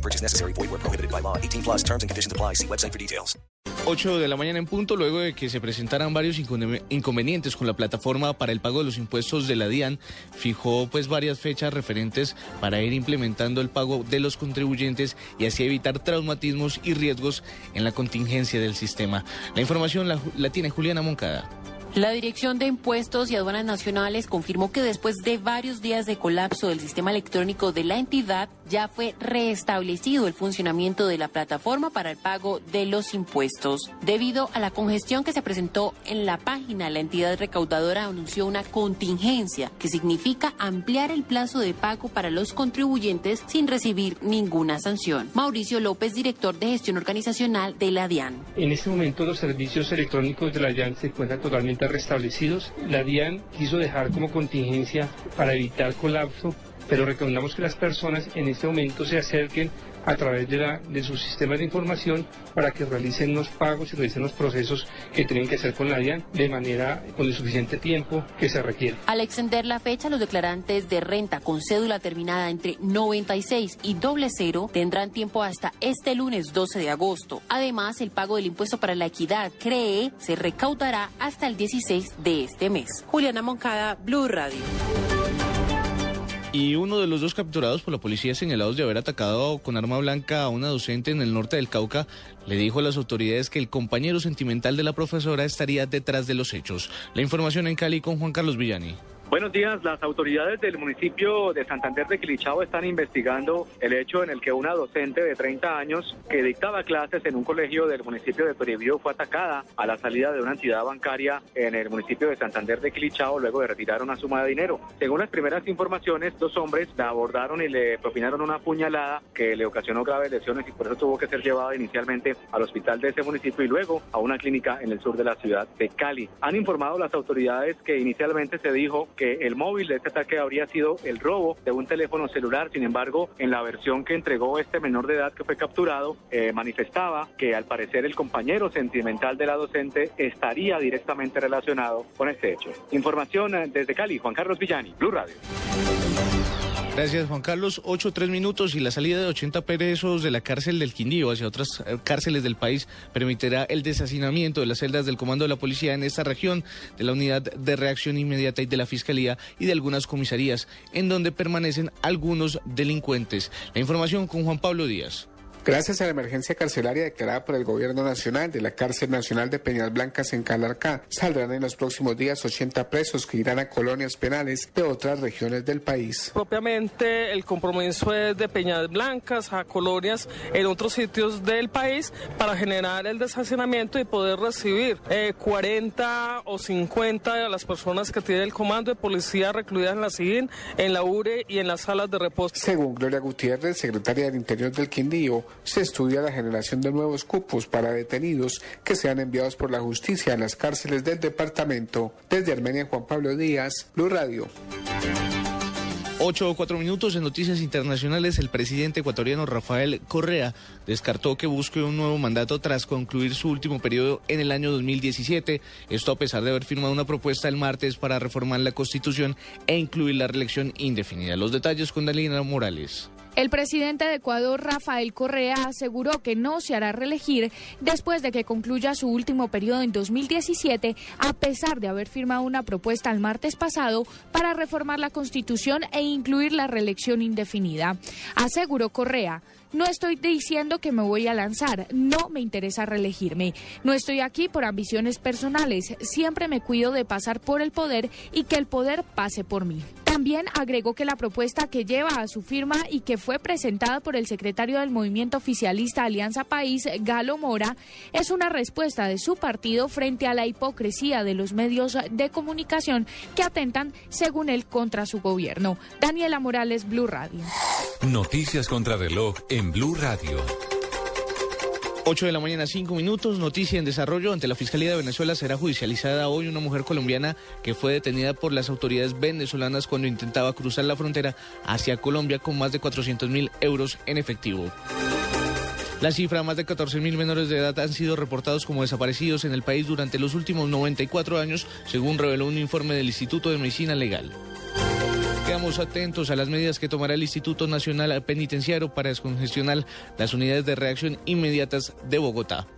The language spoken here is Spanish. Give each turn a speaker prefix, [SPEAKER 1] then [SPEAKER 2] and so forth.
[SPEAKER 1] No purchase necessary. Void where prohibited by law. 18 plus terms and conditions apply. See website for details.
[SPEAKER 2] 8 de la mañana en punto, luego de que se presentaran varios inconvenientes con la plataforma para el pago de los impuestos de la DIAN, fijó pues varias fechas referentes para ir implementando el pago de los contribuyentes y así evitar traumatismos y riesgos en la contingencia del sistema. La información la tiene Juliana Moncada.
[SPEAKER 3] La Dirección de Impuestos y Aduanas Nacionales confirmó que después de varios días de colapso del sistema electrónico de la entidad, ya fue restablecido el funcionamiento de la plataforma para el pago de los impuestos. Debido a la congestión que se presentó en la página, la entidad recaudadora anunció una contingencia que significa ampliar el plazo de pago para los contribuyentes sin recibir ninguna sanción. Mauricio López, director de gestión organizacional de la DIAN.
[SPEAKER 4] En este momento los servicios electrónicos de la DIAN se encuentran totalmente restablecidos. La DIAN quiso dejar como contingencia para evitar colapso, pero recomendamos que las personas en este momento se acerquen a través de, la, de sus sistemas de información para que realicen los pagos y realicen los procesos que tienen que hacer con la DIAN de manera con el suficiente tiempo que se requiere.
[SPEAKER 3] Al extender la fecha, los declarantes de renta con cédula terminada entre 96 y doble cero tendrán tiempo hasta este lunes 12 de agosto. Además, el pago del impuesto para la equidad, CREE, se recaudará hasta el 16 de este mes. Juliana Moncada, Blue Radio.
[SPEAKER 2] Y uno de los dos capturados por la policía señalados de haber atacado con arma blanca a una docente en el norte del Cauca le dijo a las autoridades que el compañero sentimental de la profesora estaría detrás de los hechos. La información en Cali con Juan Carlos Villani.
[SPEAKER 5] Buenos días. Las autoridades del municipio de Santander de Quilichao están investigando el hecho en el que una docente de 30 años que dictaba clases en un colegio del municipio de Toribío fue atacada a la salida de una entidad bancaria en el municipio de Santander de Quilichao luego de retirar una suma de dinero. Según las primeras informaciones, dos hombres la abordaron y le propinaron una puñalada que le ocasionó graves lesiones y por eso tuvo que ser llevada inicialmente al hospital de ese municipio y luego a una clínica en el sur de la ciudad de Cali. Han informado las autoridades que inicialmente se dijo que el móvil de este ataque habría sido el robo de un teléfono celular. Sin embargo, en la versión que entregó este menor de edad que fue capturado, eh, manifestaba que al parecer el compañero sentimental de la docente estaría directamente relacionado con este hecho. Información eh, desde Cali, Juan Carlos Villani, Blue Radio.
[SPEAKER 2] Gracias, Juan Carlos. Ocho, tres minutos y la salida de 80 presos de la cárcel del Quindío hacia otras eh, cárceles del país permitirá el deshacinamiento de las celdas del Comando de la Policía en esta región, de la Unidad de Reacción Inmediata y de la Fiscalía y de algunas comisarías, en donde permanecen algunos delincuentes. La información con Juan Pablo Díaz.
[SPEAKER 6] Gracias a la emergencia carcelaria declarada por el Gobierno Nacional de la Cárcel Nacional de Peñas Blancas en Calarcá, saldrán en los próximos días 80 presos que irán a colonias penales de otras regiones del país.
[SPEAKER 7] Propiamente el compromiso es de Peñas Blancas a colonias en otros sitios del país para generar el deshacinamiento y poder recibir eh, 40 o 50 de las personas que tiene el comando de policía recluidas en la CIGIN, en la URE y en las salas de reposo.
[SPEAKER 6] Según Gloria Gutiérrez, secretaria del Interior del Quindío, se estudia la generación de nuevos cupos para detenidos que sean enviados por la justicia a las cárceles del departamento. Desde Armenia, Juan Pablo Díaz, Blue Radio.
[SPEAKER 2] Ocho o cuatro minutos en noticias internacionales. El presidente ecuatoriano Rafael Correa descartó que busque un nuevo mandato tras concluir su último periodo en el año 2017. Esto a pesar de haber firmado una propuesta el martes para reformar la constitución e incluir la reelección indefinida. Los detalles con Dalina Morales.
[SPEAKER 8] El presidente de Ecuador, Rafael Correa, aseguró que no se hará reelegir después de que concluya su último periodo en 2017, a pesar de haber firmado una propuesta el martes pasado para reformar la Constitución e incluir la reelección indefinida. Aseguró Correa. No estoy diciendo que me voy a lanzar, no me interesa reelegirme. No estoy aquí por ambiciones personales, siempre me cuido de pasar por el poder y que el poder pase por mí. También agregó que la propuesta que lleva a su firma y que fue presentada por el secretario del movimiento oficialista Alianza País, Galo Mora, es una respuesta de su partido frente a la hipocresía de los medios de comunicación que atentan, según él, contra su gobierno. Daniela Morales, Blue Radio.
[SPEAKER 9] Noticias contra reloj en Blue Radio.
[SPEAKER 2] 8 de la mañana, 5 minutos. Noticia en desarrollo. Ante la Fiscalía de Venezuela será judicializada hoy una mujer colombiana que fue detenida por las autoridades venezolanas cuando intentaba cruzar la frontera hacia Colombia con más de 400 mil euros en efectivo. La cifra, más de 14 mil menores de edad han sido reportados como desaparecidos en el país durante los últimos 94 años, según reveló un informe del Instituto de Medicina Legal. Quedamos atentos a las medidas que tomará el Instituto Nacional Penitenciario para descongestionar las unidades de reacción inmediatas de Bogotá.